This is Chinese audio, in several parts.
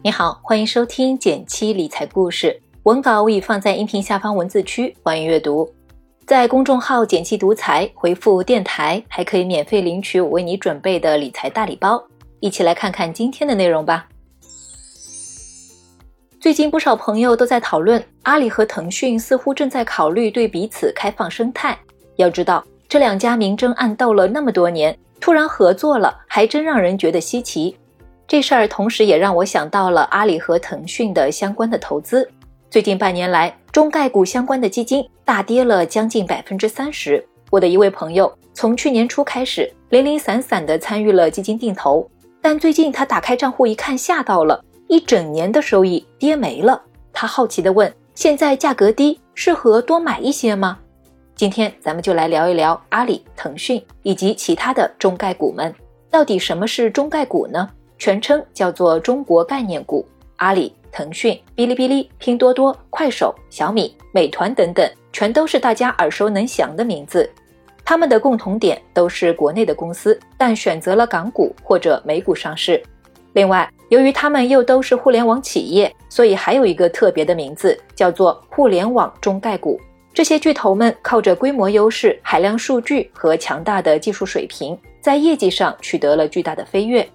你好，欢迎收听减七理财故事，文稿我已放在音频下方文字区，欢迎阅读。在公众号“减七独裁回复“电台”，还可以免费领取我为你准备的理财大礼包。一起来看看今天的内容吧。最近不少朋友都在讨论，阿里和腾讯似乎正在考虑对彼此开放生态。要知道，这两家明争暗斗了那么多年，突然合作了，还真让人觉得稀奇。这事儿同时也让我想到了阿里和腾讯的相关的投资。最近半年来，中概股相关的基金大跌了将近百分之三十。我的一位朋友从去年初开始零零散散地参与了基金定投，但最近他打开账户一看，吓到了，一整年的收益跌没了。他好奇地问：“现在价格低，适合多买一些吗？”今天咱们就来聊一聊阿里、腾讯以及其他的中概股们，到底什么是中概股呢？全称叫做中国概念股，阿里、腾讯、哔哩哔哩、拼多多、快手、小米、美团等等，全都是大家耳熟能详的名字。他们的共同点都是国内的公司，但选择了港股或者美股上市。另外，由于他们又都是互联网企业，所以还有一个特别的名字，叫做互联网中概股。这些巨头们靠着规模优势、海量数据和强大的技术水平，在业绩上取得了巨大的飞跃。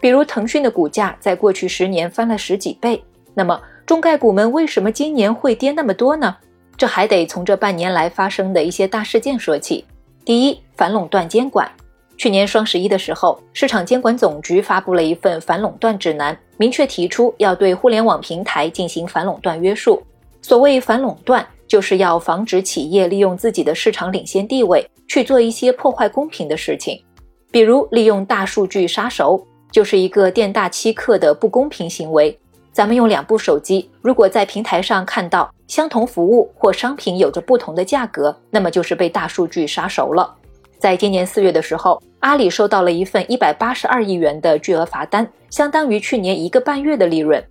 比如腾讯的股价在过去十年翻了十几倍，那么中概股们为什么今年会跌那么多呢？这还得从这半年来发生的一些大事件说起。第一，反垄断监管。去年双十一的时候，市场监管总局发布了一份反垄断指南，明确提出要对互联网平台进行反垄断约束。所谓反垄断，就是要防止企业利用自己的市场领先地位去做一些破坏公平的事情，比如利用大数据杀熟。就是一个店大欺客的不公平行为。咱们用两部手机，如果在平台上看到相同服务或商品有着不同的价格，那么就是被大数据杀熟了。在今年四月的时候，阿里收到了一份一百八十二亿元的巨额罚单，相当于去年一个半月的利润。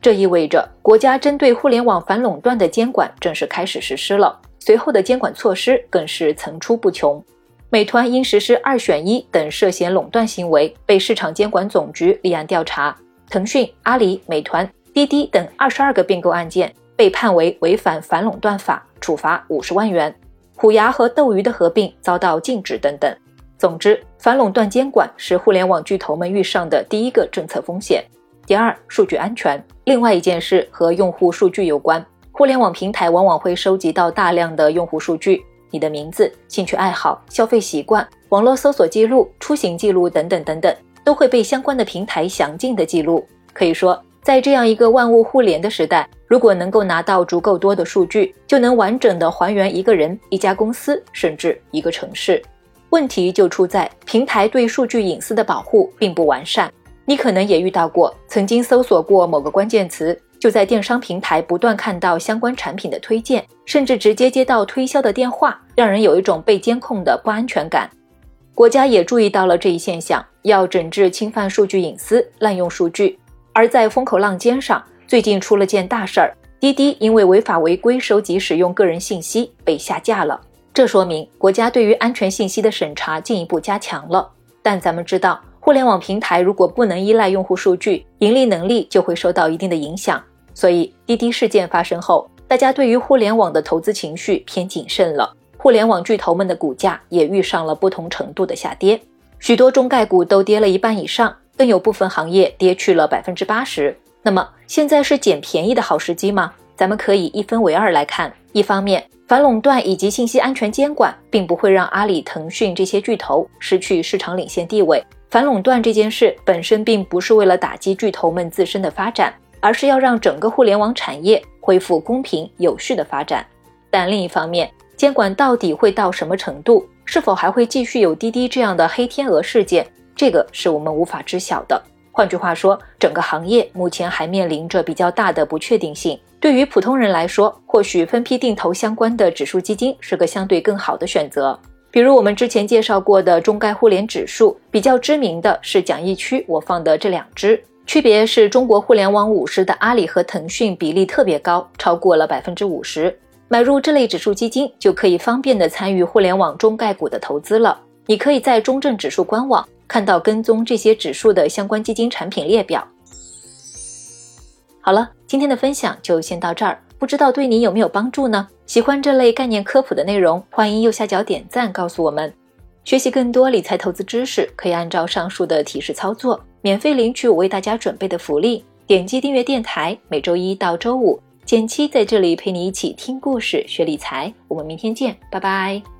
这意味着国家针对互联网反垄断的监管正式开始实施了，随后的监管措施更是层出不穷。美团因实施二选一等涉嫌垄断行为，被市场监管总局立案调查；腾讯、阿里、美团、滴滴等二十二个并购案件被判为违反反垄断法，处罚五十万元；虎牙和斗鱼的合并遭到禁止等等。总之，反垄断监管是互联网巨头们遇上的第一个政策风险。第二，数据安全。另外一件事和用户数据有关，互联网平台往往会收集到大量的用户数据。你的名字、兴趣爱好、消费习惯、网络搜索记录、出行记录等等等等，都会被相关的平台详尽的记录。可以说，在这样一个万物互联的时代，如果能够拿到足够多的数据，就能完整的还原一个人、一家公司，甚至一个城市。问题就出在平台对数据隐私的保护并不完善。你可能也遇到过，曾经搜索过某个关键词。就在电商平台不断看到相关产品的推荐，甚至直接接到推销的电话，让人有一种被监控的不安全感。国家也注意到了这一现象，要整治侵犯数据隐私、滥用数据。而在风口浪尖上，最近出了件大事儿：滴滴因为违法违规收集使用个人信息被下架了。这说明国家对于安全信息的审查进一步加强了。但咱们知道，互联网平台如果不能依赖用户数据，盈利能力就会受到一定的影响。所以滴滴事件发生后，大家对于互联网的投资情绪偏谨慎了，互联网巨头们的股价也遇上了不同程度的下跌，许多中概股都跌了一半以上，更有部分行业跌去了百分之八十。那么现在是捡便宜的好时机吗？咱们可以一分为二来看，一方面，反垄断以及信息安全监管并不会让阿里、腾讯这些巨头失去市场领先地位，反垄断这件事本身并不是为了打击巨头们自身的发展。而是要让整个互联网产业恢复公平有序的发展，但另一方面，监管到底会到什么程度，是否还会继续有滴滴这样的黑天鹅事件，这个是我们无法知晓的。换句话说，整个行业目前还面临着比较大的不确定性。对于普通人来说，或许分批定投相关的指数基金是个相对更好的选择，比如我们之前介绍过的中概互联指数，比较知名的是讲义区我放的这两只。区别是中国互联网五十的阿里和腾讯比例特别高，超过了百分之五十。买入这类指数基金，就可以方便的参与互联网中概股的投资了。你可以在中证指数官网看到跟踪这些指数的相关基金产品列表。好了，今天的分享就先到这儿，不知道对你有没有帮助呢？喜欢这类概念科普的内容，欢迎右下角点赞告诉我们。学习更多理财投资知识，可以按照上述的提示操作，免费领取我为大家准备的福利。点击订阅电台，每周一到周五，简七在这里陪你一起听故事、学理财。我们明天见，拜拜。